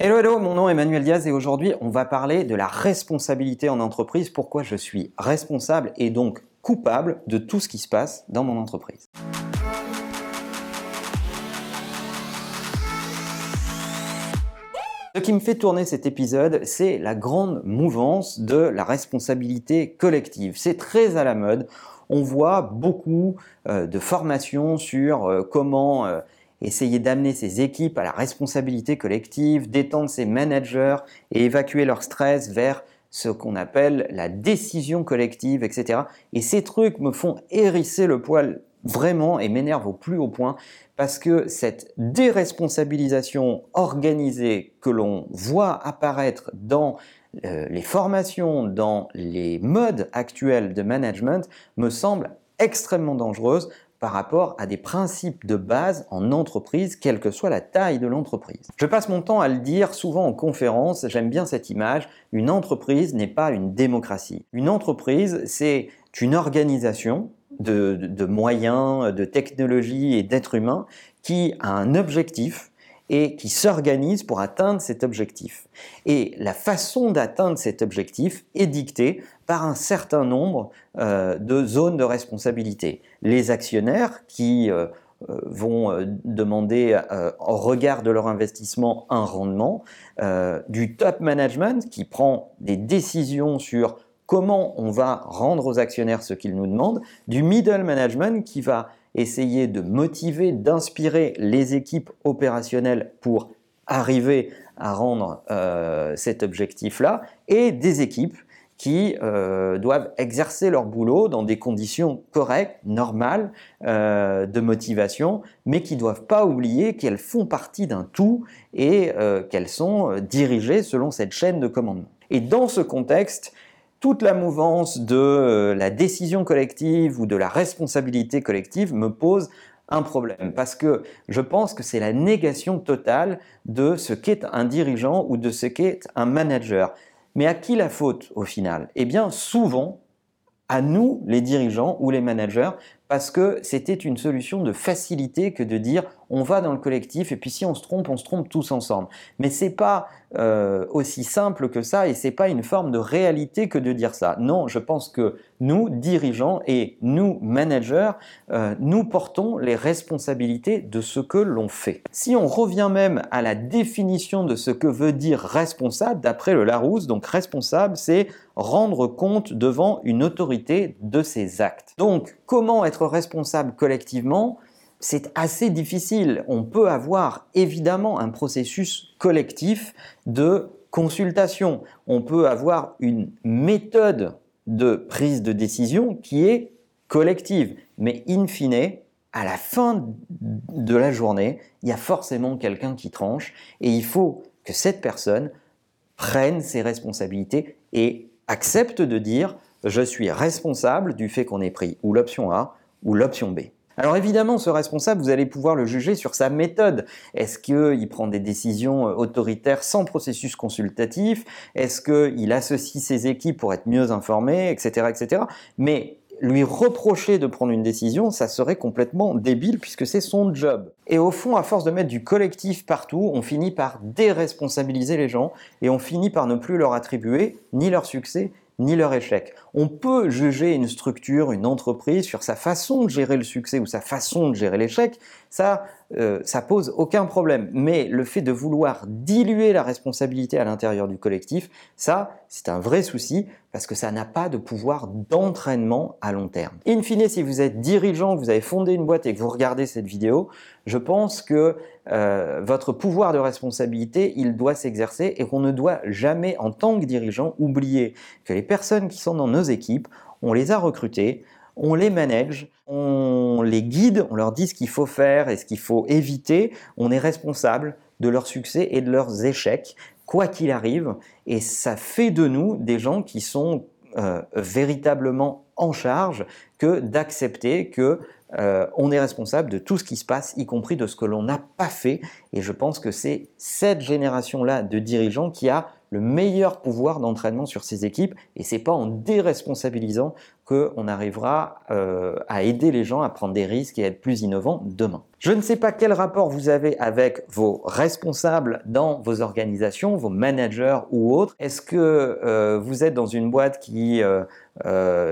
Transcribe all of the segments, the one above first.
Hello, hello, mon nom est Emmanuel Diaz et aujourd'hui on va parler de la responsabilité en entreprise, pourquoi je suis responsable et donc coupable de tout ce qui se passe dans mon entreprise. Ce qui me fait tourner cet épisode, c'est la grande mouvance de la responsabilité collective. C'est très à la mode. On voit beaucoup euh, de formations sur euh, comment euh, essayer d'amener ses équipes à la responsabilité collective, d'étendre ses managers et évacuer leur stress vers ce qu'on appelle la décision collective, etc. Et ces trucs me font hérisser le poil vraiment et m'énervent au plus haut point parce que cette déresponsabilisation organisée que l'on voit apparaître dans euh, les formations, dans les modes actuels de management, me semble extrêmement dangereuse par rapport à des principes de base en entreprise, quelle que soit la taille de l'entreprise. Je passe mon temps à le dire souvent en conférence, j'aime bien cette image, une entreprise n'est pas une démocratie. Une entreprise, c'est une organisation de, moyens, de technologies et d'êtres humains qui a un objectif et qui s'organise pour atteindre cet objectif. Et la façon d'atteindre cet objectif est dictée par un certain nombre euh, de zones de responsabilité. Les actionnaires qui euh, euh, vont demander au regard de leur investissement un rendement, du top management qui prend des décisions sur comment on va rendre aux actionnaires ce qu'ils nous demandent, du middle management qui va essayer de motiver, d'inspirer les équipes opérationnelles pour arriver à rendre euh, cet objectif-là, et des équipes qui euh, doivent exercer leur boulot dans des conditions correctes, normales euh, de motivation, mais qui ne doivent pas oublier qu'elles font partie d'un tout et qu'elles sont dirigées selon cette chaîne de commandement. Et dans ce contexte, toute la mouvance de euh, la décision collective ou de la responsabilité collective me pose un problème parce que je pense que c'est la négation totale de ce qu'est un dirigeant ou de ce qu'est un manager. Mais à qui la faute au final? Eh bien souvent à nous, les dirigeants ou les managers, parce que c'était une solution de facilité que de dire on va dans le collectif et puis si on se trompe, on se trompe tous ensemble. Mais c'est pas euh, aussi simple que ça et c'est pas une forme de réalité que de dire ça. Non, je pense que nous, dirigeants et nous, managers, euh, nous portons les responsabilités de ce que l'on fait. Si on revient même à la définition de ce que veut dire responsable, d'après le Larousse, donc responsable, c'est rendre compte devant une autorité de ses actes. Donc, comment être responsable collectivement c'est assez difficile. On peut avoir évidemment un processus collectif de consultation. On peut avoir une méthode de prise de décision qui est collective. Mais in fine, à la fin de la journée, il y a forcément quelqu'un qui tranche et il faut que cette personne prenne ses responsabilités et accepte de dire je suis responsable du fait qu'on ait pris ou l'option A ou l'option B. Alors évidemment, ce responsable, vous allez pouvoir le juger sur sa méthode. Est-ce qu'il prend des décisions euh, autoritaires sans processus consultatif? Est-ce qu'il associe ses équipes pour être mieux informées, etc., etc. Mais lui reprocher de prendre une décision, ça serait complètement débile puisque c'est son job. Et au fond, à force de mettre du collectif partout, on finit par déresponsabiliser les gens et on finit par ne plus leur attribuer ni leur succès ni leur échec. On peut juger une structure, une entreprise sur sa façon de gérer le succès ou sa façon de gérer l'échec, ça, euh, ça pose aucun problème. Mais le fait de vouloir diluer la responsabilité à l'intérieur du collectif, ça, c'est un vrai souci parce que ça n'a pas de pouvoir d'entraînement à long terme. In fine, si vous êtes dirigeant, vous avez fondé une boîte et que vous regardez cette vidéo, je pense que euh, votre pouvoir de responsabilité, il doit s'exercer et qu'on ne doit jamais, en tant que dirigeant, oublier que les personnes qui sont dans nos équipes, on les a recrutées, on les manage, on les guide, on leur dit ce qu'il faut faire et ce qu'il faut éviter, on est responsable de leur succès et de leurs échecs, quoi qu'il arrive, et ça fait de nous des gens qui sont euh, véritablement en charge que d'accepter que euh, on est responsable de tout ce qui se passe, y compris de ce que l'on n'a pas fait Et je pense que c'est cette génération-là de dirigeants qui a le meilleur pouvoir d'entraînement sur ces équipes. Et c'est pas en déresponsabilisant qu'on arrivera euh, à aider les gens à prendre des risques et à être plus innovants demain. Je ne sais pas quel rapport vous avez avec vos responsables dans vos organisations, vos managers ou autres. Est-ce que euh, vous êtes dans une boîte qui euh,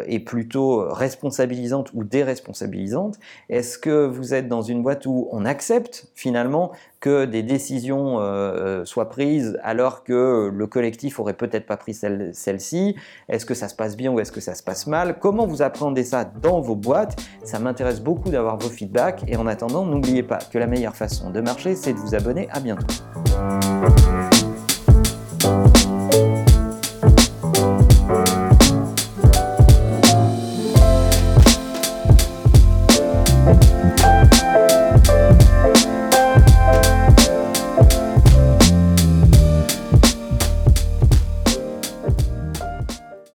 est plutôt responsabilisante ou déresponsabilisante? Est-ce que vous êtes dans une boîte où on accepte finalement que des décisions euh, euh, soient prises alors que le collectif aurait peut-être pas pris celle-ci Est-ce que ça se passe bien ou est-ce que ça se passe mal? Comment vous appréhendez ça dans vos boîtes? Ça m'intéresse beaucoup d'avoir vos feedbacks et en attendant, n'oubliez pas que la meilleure façon de marcher, c'est de vous abonner. À bientôt.